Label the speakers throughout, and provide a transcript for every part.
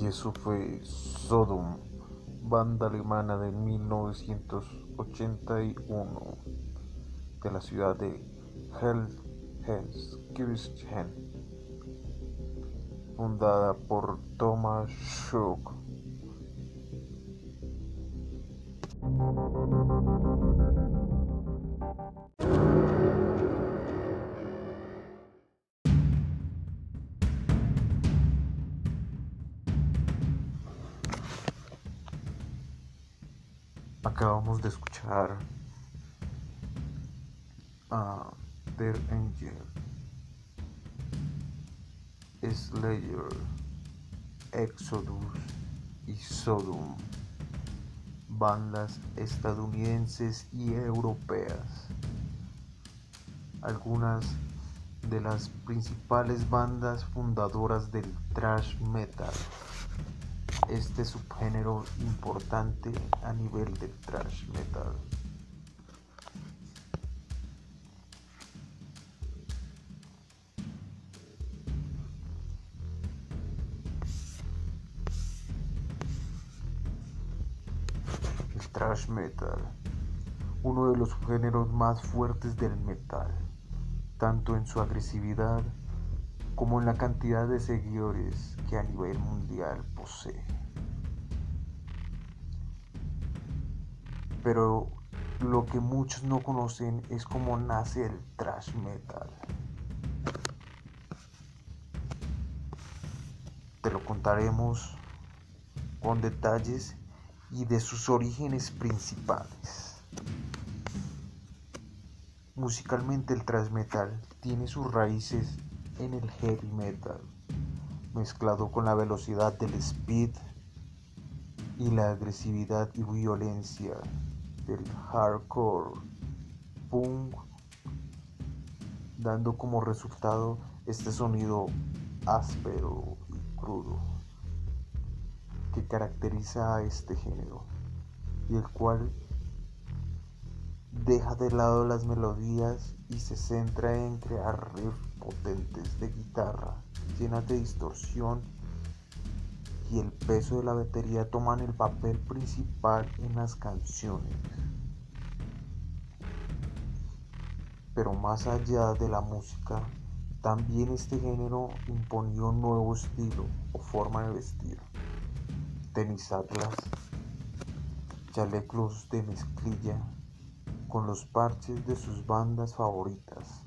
Speaker 1: Y eso fue Sodom, banda alemana de 1981 de la ciudad de Helmskirchen, fundada por Thomas Schuck. Acabamos de escuchar a Der Angel, Slayer, Exodus y Sodom, bandas estadounidenses y europeas. Algunas de las principales bandas fundadoras del thrash metal este subgénero importante a nivel del thrash metal. El thrash metal, uno de los géneros más fuertes del metal, tanto en su agresividad como en la cantidad de seguidores que a nivel mundial posee. Pero lo que muchos no conocen es cómo nace el thrash metal. Te lo contaremos con detalles y de sus orígenes principales. Musicalmente el thrash metal tiene sus raíces en el heavy metal, mezclado con la velocidad del speed y la agresividad y violencia del hardcore punk, dando como resultado este sonido áspero y crudo que caracteriza a este género y el cual deja de lado las melodías y se centra en crear riffs potentes de guitarra llenas de distorsión y el peso de la batería toman el papel principal en las canciones. Pero más allá de la música, también este género imponió un nuevo estilo o forma de vestir. Tenis atlas, chalecos de mezclilla, con los parches de sus bandas favoritas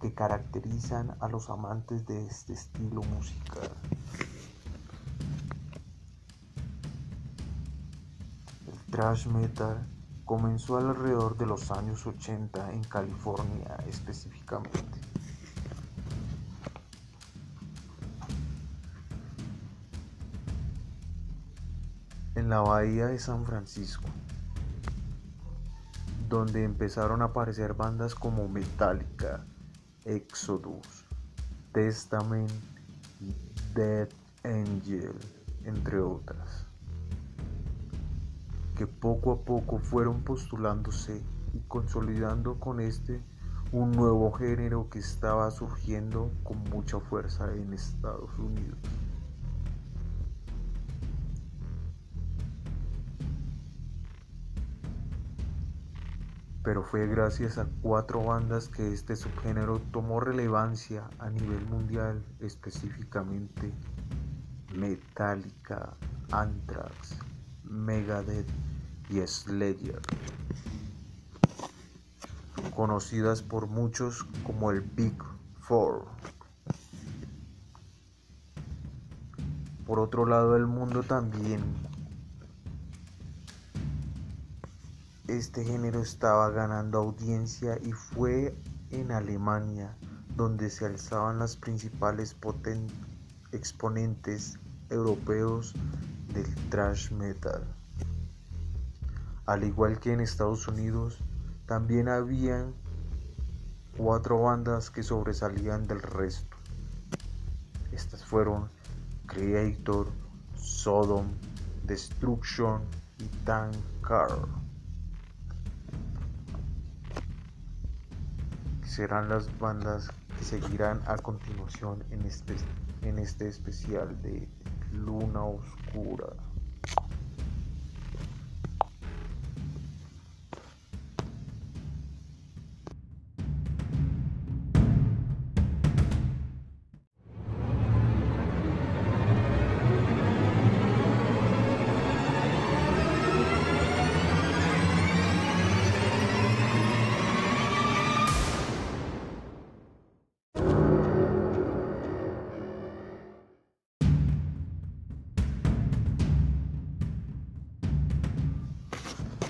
Speaker 1: que caracterizan a los amantes de este estilo musical. El thrash metal comenzó alrededor de los años 80 en California específicamente. En la bahía de San Francisco donde empezaron a aparecer bandas como Metallica, Exodus, Testament y Dead Angel, entre otras, que poco a poco fueron postulándose y consolidando con este un nuevo género que estaba surgiendo con mucha fuerza en Estados Unidos. Pero fue gracias a cuatro bandas que este subgénero tomó relevancia a nivel mundial, específicamente Metallica, Anthrax, Megadeth y Slayer, conocidas por muchos como el Big Four. Por otro lado, el mundo también Este género estaba ganando audiencia y fue en Alemania donde se alzaban las principales exponentes europeos del thrash metal. Al igual que en Estados Unidos, también habían cuatro bandas que sobresalían del resto. Estas fueron Creator, Sodom, Destruction y Tankard. Serán las bandas que seguirán a continuación en este en este especial de Luna Oscura.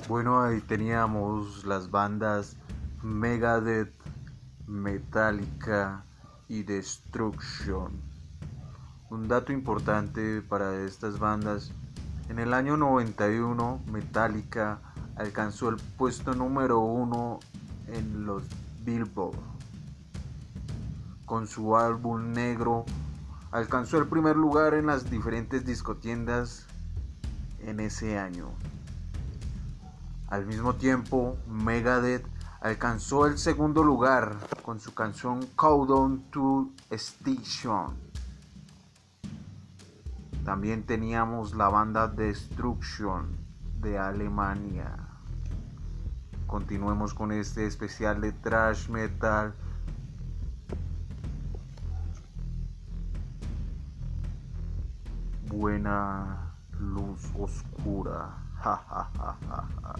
Speaker 1: Bueno, ahí teníamos las bandas Megadeth, Metallica y Destruction. Un dato importante para estas bandas, en el año 91 Metallica alcanzó el puesto número uno en los Billboard. Con su álbum negro alcanzó el primer lugar en las diferentes discotiendas en ese año. Al mismo tiempo, Megadeth alcanzó el segundo lugar con su canción Countdown to Station. También teníamos la banda Destruction de Alemania. Continuemos con este especial de thrash metal. Buena luz oscura. Ha ha ha ha ha.